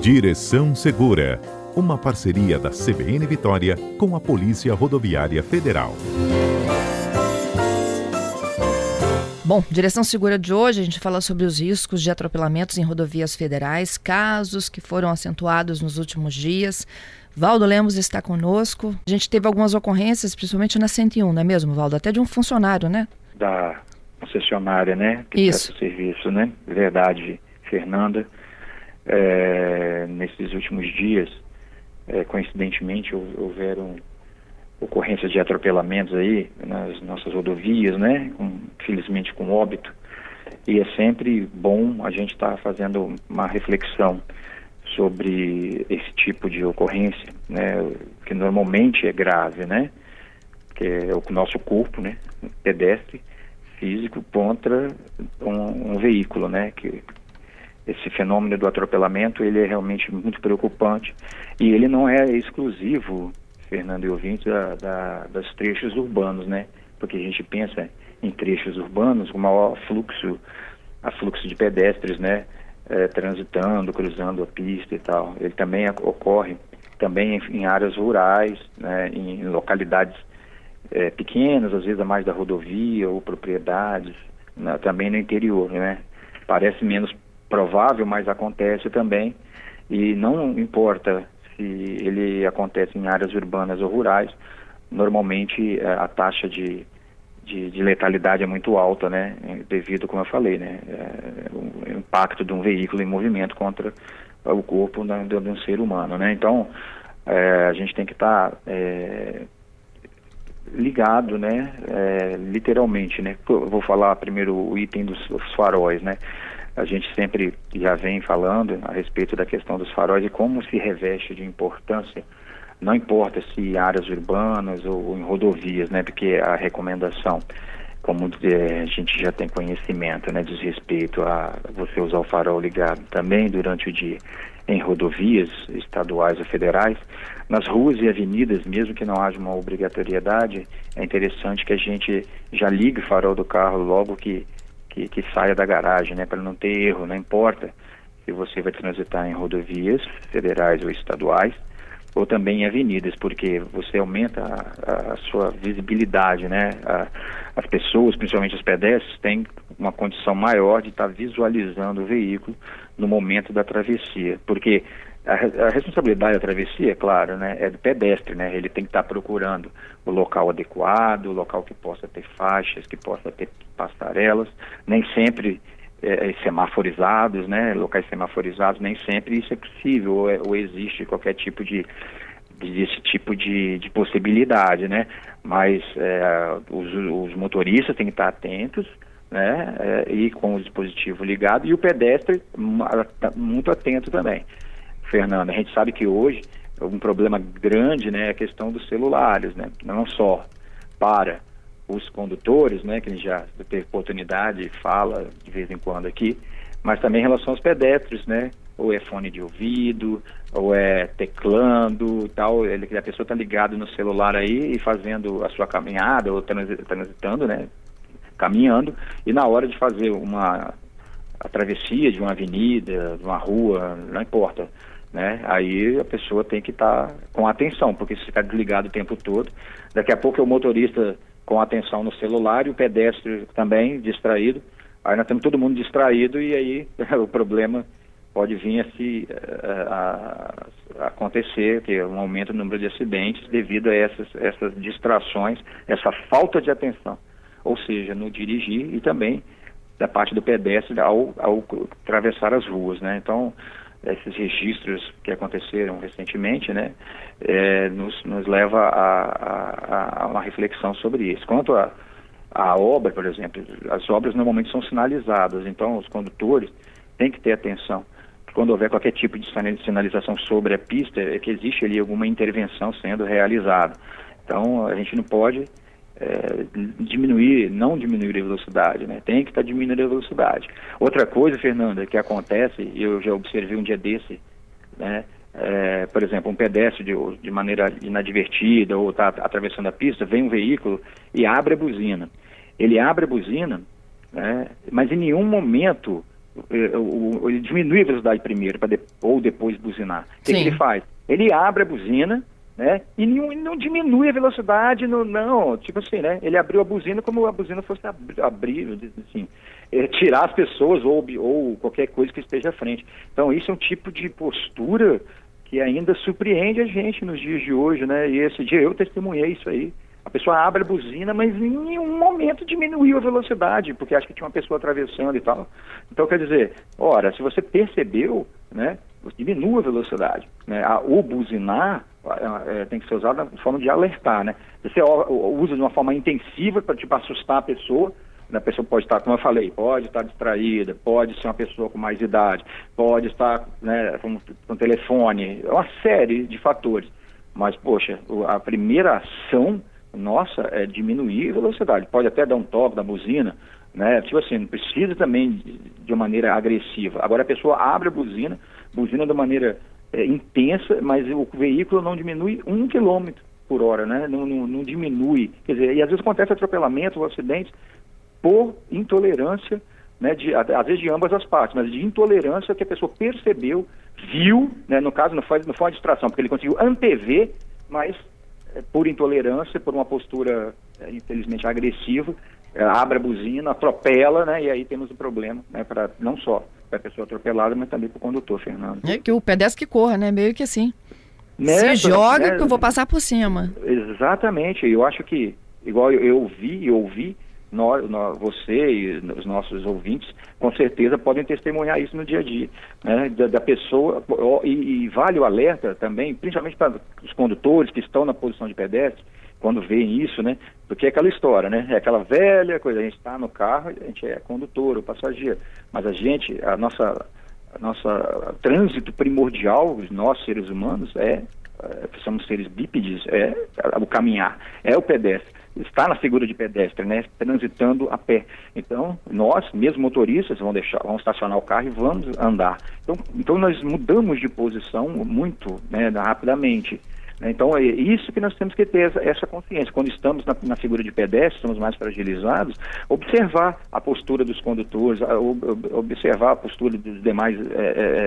Direção Segura, uma parceria da CBN Vitória com a Polícia Rodoviária Federal. Bom, Direção Segura de hoje, a gente fala sobre os riscos de atropelamentos em rodovias federais, casos que foram acentuados nos últimos dias. Valdo Lemos está conosco. A gente teve algumas ocorrências, principalmente na 101, não é mesmo, Valdo? Até de um funcionário, né? Da concessionária, né? Que Isso. o serviço, né? Verdade, Fernanda. É, nesses últimos dias, é, coincidentemente, houveram ocorrências de atropelamentos aí nas nossas rodovias, né? Com, felizmente com óbito. E é sempre bom a gente estar tá fazendo uma reflexão sobre esse tipo de ocorrência, né? Que normalmente é grave, né? Que é o nosso corpo, né? Pedestre físico contra um, um veículo, né? Que esse fenômeno do atropelamento ele é realmente muito preocupante e ele não é exclusivo, Fernando e ouvintes, da, da, das trechos urbanos, né? Porque a gente pensa em trechos urbanos, o maior fluxo, a fluxo de pedestres, né? É, transitando, cruzando a pista e tal. Ele também ocorre também em, em áreas rurais, né? em, em localidades é, pequenas, às vezes a mais da rodovia ou propriedades, né? também no interior, né? Parece menos provável, mas acontece também. E não importa se ele acontece em áreas urbanas ou rurais, normalmente eh, a taxa de, de, de letalidade é muito alta, né? Devido, como eu falei, né? É, o impacto de um veículo em movimento contra o corpo de, um ser humano, né? Então, é, a gente tem que estar tá, é, ligado, né? É, literalmente, né? Eu vou falar primeiro o item dos faróis, né? A gente sempre já vem falando a respeito da questão dos faróis e como se reveste de importância, não importa se áreas urbanas ou em rodovias, né? Porque a recomendação, como é, a gente já tem conhecimento, né? Diz respeito a você usar o farol ligado também durante o dia em rodovias estaduais ou federais, nas ruas e avenidas, mesmo que não haja uma obrigatoriedade, é interessante que a gente já ligue o farol do carro logo que que, que saia da garagem, né, para não ter erro, não importa se você vai transitar em rodovias federais ou estaduais, ou também em avenidas, porque você aumenta a, a sua visibilidade, né? A, as pessoas, principalmente os pedestres, têm uma condição maior de estar tá visualizando o veículo no momento da travessia, porque a, a, responsabilidade da travessia, claro, né, é do pedestre, né? Ele tem que estar tá procurando o local adequado, o local que possa ter faixas, que possa ter passarelas, nem sempre é, é semaforizados, né? Locais semaforizados, nem sempre isso é possível ou, é, ou existe qualquer tipo de desse tipo de, de possibilidade, né? Mas é, os, os, motoristas têm que estar atentos, né? É, e com o dispositivo ligado e o pedestre muito atento também. Fernando. A gente sabe que hoje um problema grande né, é a questão dos celulares, né? não só para os condutores, né, que a gente já teve oportunidade e fala de vez em quando aqui, mas também em relação aos pedestres, né? Ou é fone de ouvido, ou é teclando tal. Ele, a pessoa está ligada no celular aí e fazendo a sua caminhada, ou transitando, né? Caminhando, e na hora de fazer uma a travessia de uma avenida, de uma rua, não importa né? Aí a pessoa tem que estar tá com atenção, porque se ficar desligado o tempo todo, daqui a pouco é o motorista com atenção no celular e o pedestre também distraído. Aí nós temos todo mundo distraído e aí o problema pode vir a se a, a acontecer, ter um aumento no número de acidentes devido a essas, essas distrações, essa falta de atenção, ou seja, no dirigir e também da parte do pedestre ao, ao atravessar as ruas, né? Então, esses registros que aconteceram recentemente, né, é, nos, nos leva a, a, a, uma reflexão sobre isso. Quanto a obra, por exemplo, as obras normalmente são sinalizadas, então os condutores têm que ter atenção. Quando houver qualquer tipo de sinalização sobre a pista, é que existe ali alguma intervenção sendo realizada. Então a gente não pode é, diminuir, não diminuir a velocidade, né? Tem que estar tá diminuindo a velocidade. Outra coisa, Fernanda, que acontece, eu já observei um dia desse, né? É, por exemplo, um pedestre de, de maneira inadvertida ou está atravessando a pista, vem um veículo e abre a buzina. Ele abre a buzina, né? mas em nenhum momento ele diminui a velocidade primeiro de, ou depois buzinar. O que, que, ele faz? Ele abre a buzina, né? E não, não diminui a velocidade, não, não, tipo assim, né? Ele abriu a buzina como a buzina fosse abrir, abrir assim, é, tirar as pessoas ou, ou qualquer coisa que esteja à frente. Então isso é um tipo de postura que ainda surpreende a gente nos dias de hoje, né? E esse dia eu testemunhei isso aí. A pessoa abre a buzina, mas em nenhum momento diminuiu a velocidade, porque acha que tinha uma pessoa atravessando e tal. Então, quer dizer, ora, se você percebeu, né, diminua a velocidade. Né? A, o buzinar é, tem que ser usado de forma de alertar, né? Você usa de uma forma intensiva para tipo, assustar a pessoa, né? a pessoa pode estar, como eu falei, pode estar distraída, pode ser uma pessoa com mais idade, pode estar né, com, com telefone, é uma série de fatores. Mas, poxa, a primeira ação nossa é diminuir a velocidade. Pode até dar um toque da buzina, né? Tipo assim, não precisa também de, de maneira agressiva. Agora a pessoa abre a buzina, buzina de maneira é, intensa, mas o veículo não diminui um quilômetro por hora, né? Não, não, não, diminui. Quer dizer, e às vezes acontece atropelamento ou acidentes por intolerância, né? De, às vezes de ambas as partes, mas de intolerância que a pessoa percebeu, viu, né? No caso não foi, não foi uma distração, porque ele conseguiu antever, mas é, por intolerância, por uma postura, é, infelizmente, agressiva, é, abre a buzina, atropela, né? E aí temos um problema, né? Para não só para a pessoa atropelada, mas também para o condutor, Fernando. É que o pedestre que corra, né? Meio que assim. Nessa, Se joga né? que eu vou passar por cima. Exatamente. Eu acho que, igual eu, eu vi e ouvi, nós, nós, você e os nossos ouvintes, com certeza podem testemunhar isso no dia a dia, né? da, da pessoa, e, e, vale o alerta também, principalmente para os condutores que estão na posição de pedestre, quando veem isso, né? Porque é aquela história, né? É aquela velha coisa, a gente está no carro, a gente é condutor ou passageiro, mas a gente, a nossa, a nossa trânsito primordial, nós seres humanos, é, é somos seres bípedes, é o caminhar, é o pedestre está na figura de pedestre, né, transitando a pé. Então, nós, mesmo motoristas, vamos deixar, vamos estacionar o carro e vamos andar. Então, então nós mudamos de posição muito, né, rapidamente. Né? Então, é isso que nós temos que ter essa, consciência. Quando estamos na, na, figura de pedestre, estamos mais fragilizados, observar a postura dos condutores, observar a postura dos demais é, é,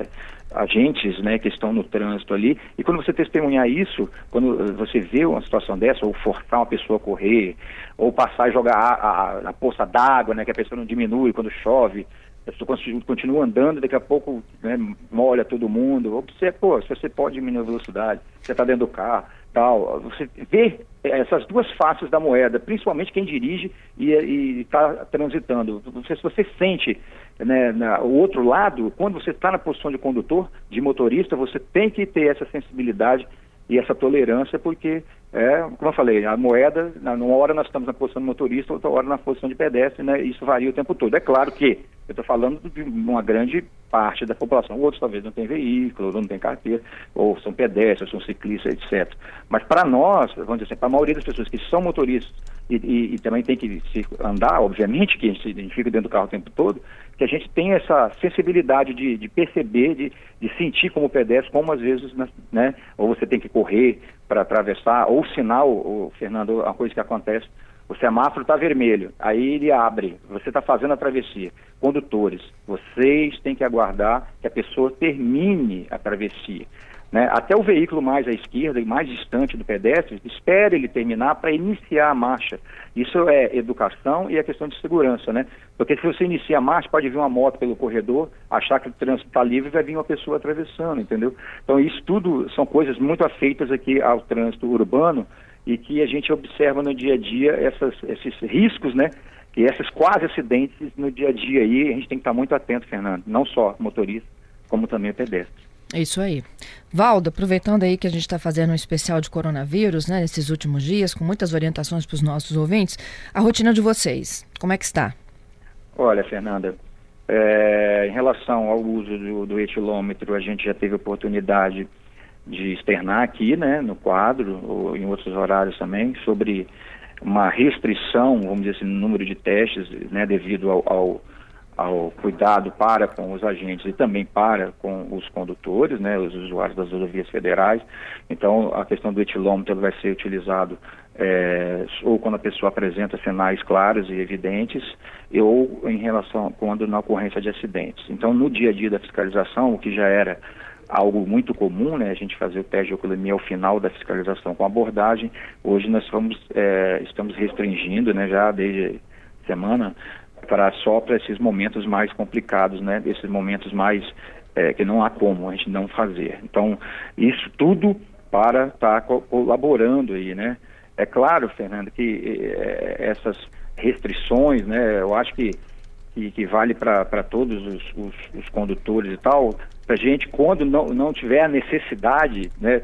é, agentes né, que estão no trânsito ali. E quando você testemunhar isso, quando você vê uma situação dessa, ou forçar uma pessoa a correr, ou passar e jogar a, a, a poça d'água, né, que a pessoa não diminui quando chove, a pessoa continua andando, daqui a pouco né, molha todo mundo. Observe, pô, se você pode diminuir a velocidade, você está dentro do carro, tal. Você vê essas duas faces da moeda, principalmente quem dirige e está transitando. Você, se você sente né, na, o outro lado, quando você está na posição de condutor, de motorista, você tem que ter essa sensibilidade e essa tolerância, porque, é, como eu falei, a moeda, numa hora nós estamos na posição de motorista, outra hora na posição de pedestre, né, isso varia o tempo todo. É claro que eu estou falando de uma grande parte da população. Outros talvez não têm veículo, não têm carteira, ou são pedestres, são ciclistas, etc. Mas para nós, vamos dizer assim, para a maioria das pessoas que são motoristas e, e, e também tem que andar, obviamente, que a gente identifica dentro do carro o tempo todo, que a gente tem essa sensibilidade de, de perceber, de, de, sentir como pedestre, como às vezes, né, ou você tem que correr para atravessar, ou sinal, Fernando, uma coisa que acontece, o semáforo está vermelho, aí ele abre, você está fazendo a travessia. Condutores, vocês têm que aguardar que a pessoa termine a travessia. Né? Até o veículo mais à esquerda e mais distante do pedestre, espere ele terminar para iniciar a marcha. Isso é educação e é questão de segurança, né? Porque se você inicia a marcha, pode vir uma moto pelo corredor, achar que o trânsito está livre e vai vir uma pessoa atravessando, entendeu? Então isso tudo são coisas muito afeitas aqui ao trânsito urbano e que a gente observa no dia a dia essas, esses riscos, né? E esses quase acidentes no dia a dia aí, a gente tem que estar muito atento, Fernando, não só motorista, como também pedestre. É isso aí. Valdo, aproveitando aí que a gente está fazendo um especial de coronavírus, né, nesses últimos dias, com muitas orientações para os nossos ouvintes, a rotina de vocês, como é que está? Olha, Fernanda, é, em relação ao uso do, do etilômetro, a gente já teve oportunidade de externar aqui, né, no quadro, ou em outros horários também, sobre uma restrição, vamos dizer assim, no número de testes, né, devido ao, ao ao cuidado para com os agentes e também para com os condutores, né, os usuários das rodovias federais. Então, a questão do etilômetro vai ser utilizado é, ou quando a pessoa apresenta sinais claros e evidentes, ou em relação quando na ocorrência de acidentes. Então, no dia a dia da fiscalização, o que já era algo muito comum, né, a gente fazer o teste de alcoolemia ao final da fiscalização com abordagem, hoje nós é, estamos restringindo, né, já desde semana, para só para esses momentos mais complicados, né, esses momentos mais é, que não há como a gente não fazer. Então, isso tudo para estar tá colaborando aí, né, é claro, Fernando, que é, essas restrições, né, eu acho que, que, que vale para todos os, os, os, condutores e tal, para gente, quando não, não tiver a necessidade, né,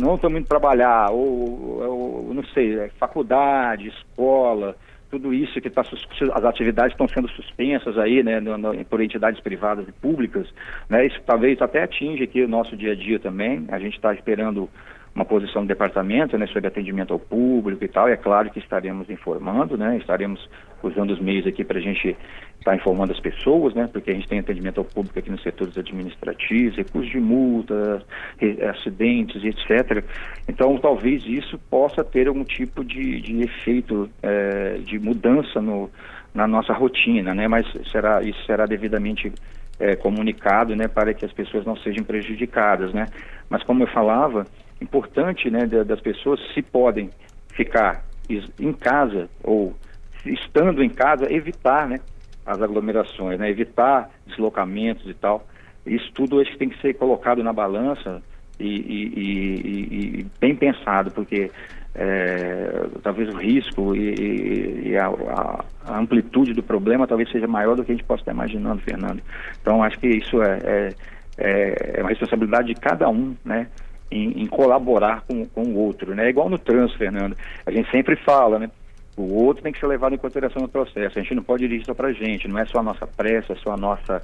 não estamos indo trabalhar, ou, ou, não sei, é faculdade, escola, tudo isso que está as atividades estão sendo suspensas aí, né, no, no, por entidades privadas e públicas, né, isso talvez até atinja aqui o nosso dia a dia também. A gente está esperando uma posição do departamento né, sobre atendimento ao público e tal. E é claro que estaremos informando, né, estaremos usando os meios aqui para a gente estar tá informando as pessoas, né, porque a gente tem atendimento ao público aqui nos setores administrativos, recursos de multa, acidentes etc. Então, talvez isso possa ter algum tipo de, de efeito é, de mudança no, na nossa rotina, né, mas será, isso será devidamente é, comunicado, né, para que as pessoas não sejam prejudicadas, né. Mas como eu falava, importante né, das pessoas, se podem ficar em casa ou estando em casa, evitar né, as aglomerações, né, evitar deslocamentos e tal. Isso tudo acho que tem que ser colocado na balança e, e, e, e bem pensado, porque é, talvez o risco e, a, a, amplitude do problema talvez seja maior do que a gente possa estar imaginando, Fernando. Então acho que isso é, é, é, é uma responsabilidade de cada um, né? Em, em colaborar com, com o outro, né? É igual no trânsito, Fernando. A gente sempre fala, né? O outro tem que ser levado em consideração no processo. A gente não pode dirigir só para a gente, não é só a nossa pressa, é só a nossa,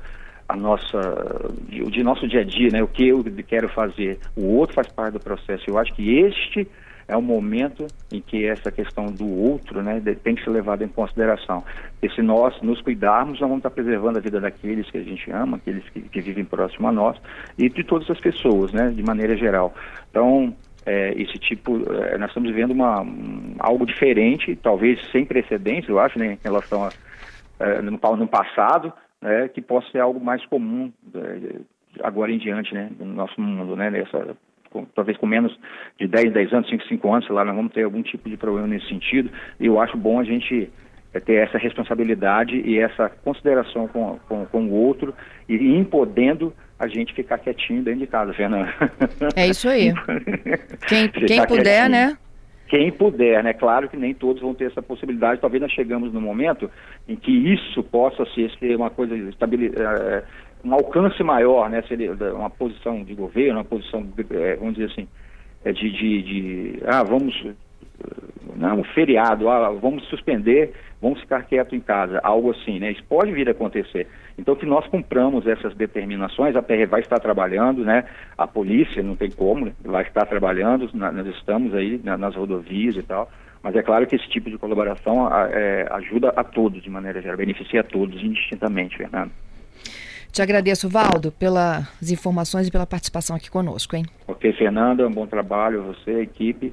a nossa, o de nosso dia a dia, né? O que eu quero fazer. O outro faz parte do processo. Eu acho que este é um momento em que essa questão do outro né, tem que ser levada em consideração. E se nós nos cuidarmos, nós vamos estar preservando a vida daqueles que a gente ama, aqueles que, que vivem próximo a nós e de todas as pessoas, né, de maneira geral. Então, é, esse tipo, é, nós estamos vivendo uma, um, algo diferente, talvez sem precedentes, eu acho, né, em relação a é, no, no, passado, né, que possa ser algo mais comum é, agora em diante, né, no nosso mundo, né, nessa com, talvez com menos de 10, 10 anos, 5, 5 anos, sei lá, nós vamos ter algum tipo de problema nesse sentido. E eu acho bom a gente é, ter essa responsabilidade e essa consideração com, com, com o outro e ir podendo a gente ficar quietinho dentro de casa, Fernanda. É isso aí. quem, quem puder, né? Quem puder, né? Claro que nem todos vão ter essa possibilidade. Talvez nós chegamos no momento em que isso possa ser, ser uma coisa estabilizada, um alcance maior, né? Uma posição de governo, uma posição, é, vamos dizer assim, é de, de, de, ah, vamos, não, um feriado, ah, vamos suspender, vamos ficar quieto em casa, algo assim, né? Isso pode vir a acontecer. Então que nós cumpramos essas determinações, a PR vai estar trabalhando, né? A polícia, não tem como, vai estar trabalhando, nós estamos aí nas rodovias e tal, mas é claro que esse tipo de colaboração é, ajuda a todos de maneira geral, beneficia a todos indistintamente, Fernando. Te agradeço, Valdo, pelas informações e pela participação aqui conosco, hein? Ok, Fernanda, um bom trabalho, você, a equipe.